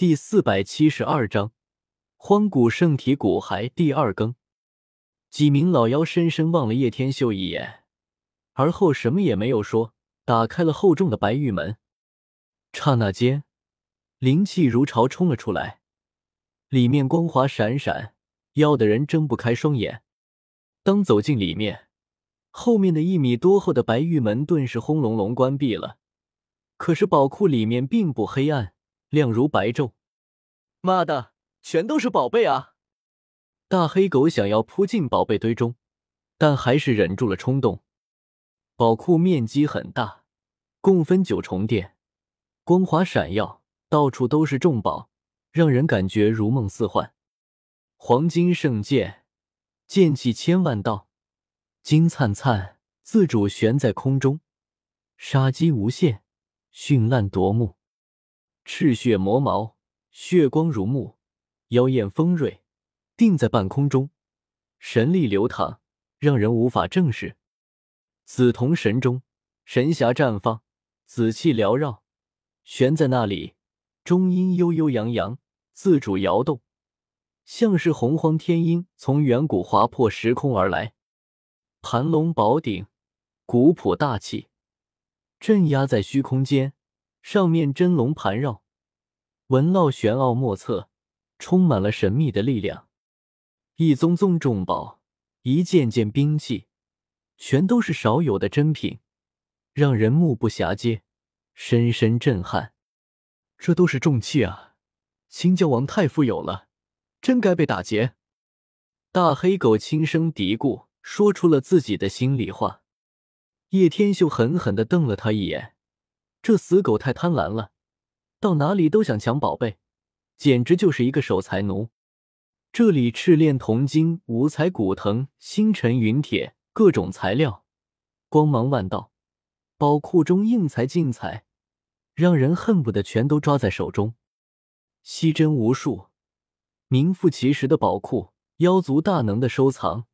第四百七十二章荒古圣体骨骸第二更。几名老妖深深望了叶天秀一眼，而后什么也没有说，打开了厚重的白玉门。刹那间，灵气如潮冲了出来，里面光华闪闪，要的人睁不开双眼。当走进里面，后面的一米多厚的白玉门顿时轰隆隆关闭了。可是宝库里面并不黑暗。亮如白昼，妈的，全都是宝贝啊！大黑狗想要扑进宝贝堆中，但还是忍住了冲动。宝库面积很大，共分九重殿，光华闪耀，到处都是重宝，让人感觉如梦似幻。黄金圣剑，剑气千万道，金灿灿，自主悬在空中，杀机无限，绚烂夺目。赤血魔矛，血光如目，妖艳锋锐，定在半空中，神力流淌，让人无法正视。紫铜神钟，神霞绽放，紫气缭绕，悬在那里，钟音悠悠扬扬，自主摇动，像是洪荒天音从远古划破时空而来。盘龙宝鼎，古朴大气，镇压在虚空间。上面真龙盘绕，纹络玄奥莫测，充满了神秘的力量。一宗宗重宝，一件件兵器，全都是少有的珍品，让人目不暇接，深深震撼。这都是重器啊！青椒王太富有了，真该被打劫。大黑狗轻声嘀咕，说出了自己的心里话。叶天秀狠狠的瞪了他一眼。这死狗太贪婪了，到哪里都想抢宝贝，简直就是一个守财奴。这里赤炼铜金、五彩古藤、星辰陨铁，各种材料，光芒万道。宝库中应材尽采，让人恨不得全都抓在手中。稀珍无数，名副其实的宝库，妖族大能的收藏，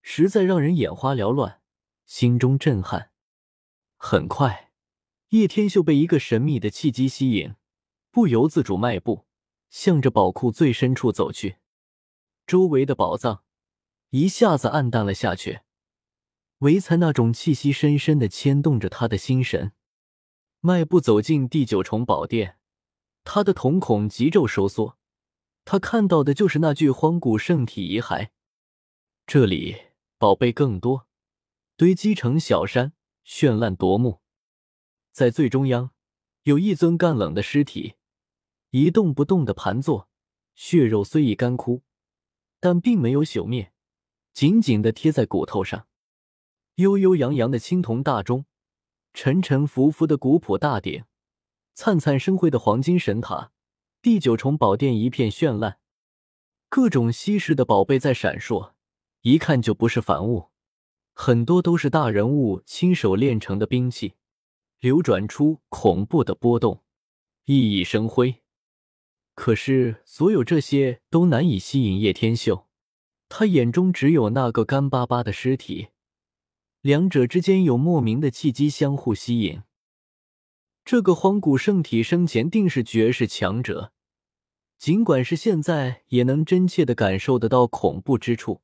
实在让人眼花缭乱，心中震撼。很快。叶天秀被一个神秘的契机吸引，不由自主迈步，向着宝库最深处走去。周围的宝藏一下子暗淡了下去，唯才那种气息深深的牵动着他的心神。迈步走进第九重宝殿，他的瞳孔急骤收缩，他看到的就是那具荒古圣体遗骸。这里宝贝更多，堆积成小山，绚烂夺目。在最中央，有一尊干冷的尸体，一动不动的盘坐，血肉虽已干枯，但并没有朽灭，紧紧的贴在骨头上。悠悠扬扬的青铜大钟，沉沉浮浮的古朴大鼎，灿灿生辉的黄金神塔，第九重宝殿一片绚烂，各种稀世的宝贝在闪烁，一看就不是凡物，很多都是大人物亲手炼成的兵器。流转出恐怖的波动，熠熠生辉。可是，所有这些都难以吸引叶天秀，他眼中只有那个干巴巴的尸体，两者之间有莫名的契机相互吸引。这个荒古圣体生前定是绝世强者，尽管是现在，也能真切的感受得到恐怖之处。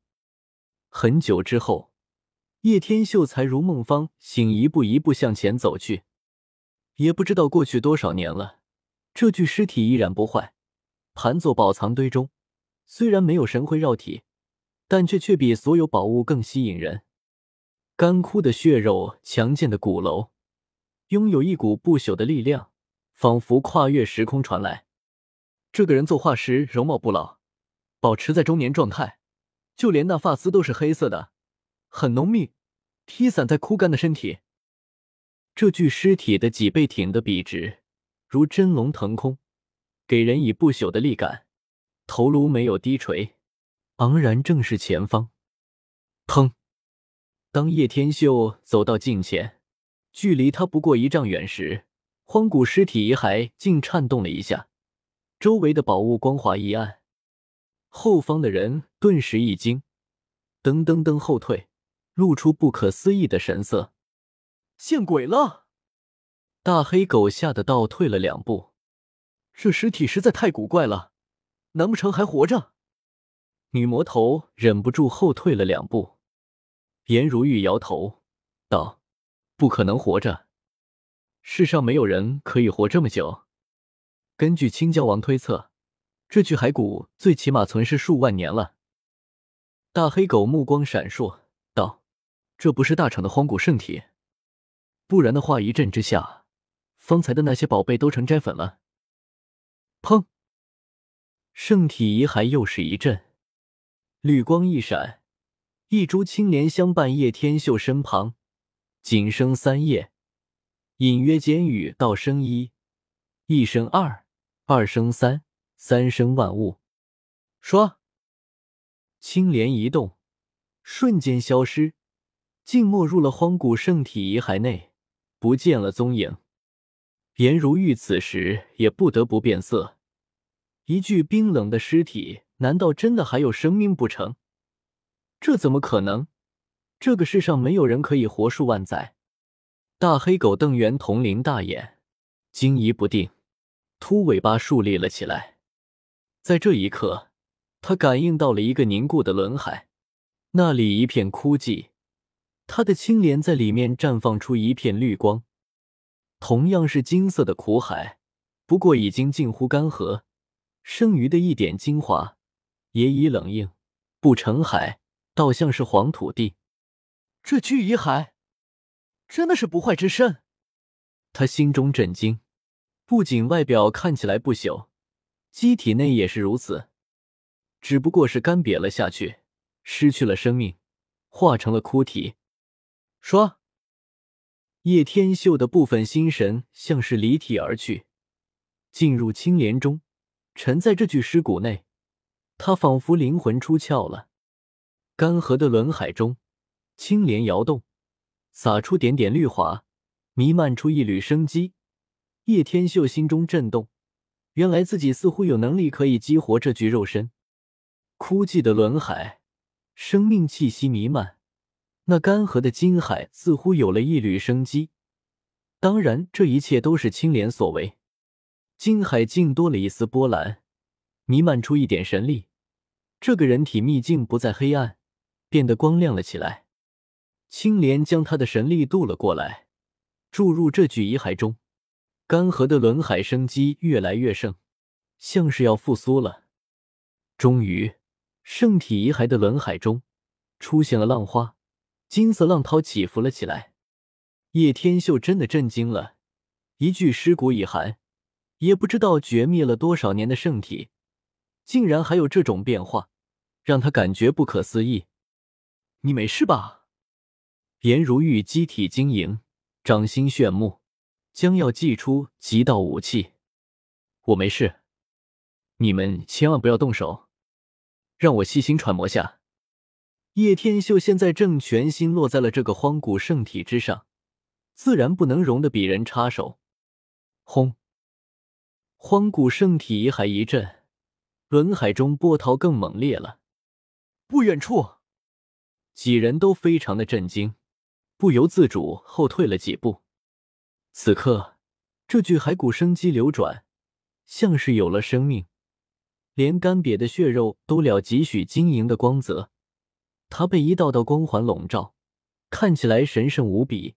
很久之后，叶天秀才如梦方醒，一步一步向前走去。也不知道过去多少年了，这具尸体依然不坏，盘坐宝藏堆中。虽然没有神辉绕体，但却却比所有宝物更吸引人。干枯的血肉，强健的骨楼，拥有一股不朽的力量，仿佛跨越时空传来。这个人作画时容貌不老，保持在中年状态，就连那发丝都是黑色的，很浓密，披散在枯干的身体。这具尸体的脊背挺得笔直，如真龙腾空，给人以不朽的力感。头颅没有低垂，昂然正视前方。砰！当叶天秀走到近前，距离他不过一丈远时，荒古尸体遗骸竟颤动了一下，周围的宝物光华一暗，后方的人顿时一惊，噔噔噔后退，露出不可思议的神色。见鬼了！大黑狗吓得倒退了两步。这尸体实在太古怪了，难不成还活着？女魔头忍不住后退了两步。颜如玉摇头道：“不可能活着，世上没有人可以活这么久。根据青椒王推测，这具骸骨最起码存世数万年了。”大黑狗目光闪烁道：“这不是大厂的荒古圣体，不然的话，一阵之下，方才的那些宝贝都成斋粉了。”砰！圣体遗骸又是一震，绿光一闪，一株青莲相伴叶天秀身旁，仅生三叶，隐约间语道生一，一生二，二生三，三生万物。说，青莲一动，瞬间消失，竟没入了荒古圣体遗骸内，不见了踪影。颜如玉此时也不得不变色。一具冰冷的尸体，难道真的还有生命不成？这怎么可能？这个世上没有人可以活数万载。大黑狗瞪圆铜铃大眼，惊疑不定，秃尾巴竖立了起来。在这一刻，他感应到了一个凝固的轮海，那里一片枯寂，他的青莲在里面绽放出一片绿光。同样是金色的苦海，不过已经近乎干涸，剩余的一点精华也已冷硬，不成海，倒像是黄土地。这具遗骸真的是不坏之身？他心中震惊，不仅外表看起来不朽，机体内也是如此，只不过是干瘪了下去，失去了生命，化成了枯体。说。叶天秀的部分心神像是离体而去，进入青莲中，沉在这具尸骨内。他仿佛灵魂出窍了。干涸的轮海中，青莲摇动，洒出点点绿华，弥漫出一缕生机。叶天秀心中震动，原来自己似乎有能力可以激活这具肉身。枯寂的轮海，生命气息弥漫。那干涸的金海似乎有了一缕生机，当然，这一切都是青莲所为。金海竟多了一丝波澜，弥漫出一点神力。这个人体秘境不再黑暗，变得光亮了起来。青莲将他的神力渡了过来，注入这具遗骸中。干涸的轮海生机越来越盛，像是要复苏了。终于，圣体遗骸的轮海中出现了浪花。金色浪涛起伏了起来，叶天秀真的震惊了。一具尸骨已寒，也不知道绝灭了多少年的圣体，竟然还有这种变化，让他感觉不可思议。你没事吧？颜如玉机体晶莹，掌心炫目，将要祭出极道武器。我没事，你们千万不要动手，让我细心揣摩下。叶天秀现在正全心落在了这个荒古圣体之上，自然不能容得鄙人插手。轰！荒古圣体遗骸一震，轮海中波涛更猛烈了。不远处，几人都非常的震惊，不由自主后退了几步。此刻，这具骸骨生机流转，像是有了生命，连干瘪的血肉都了几许晶莹的光泽。他被一道道光环笼罩，看起来神圣无比，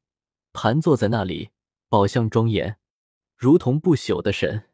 盘坐在那里，宝相庄严，如同不朽的神。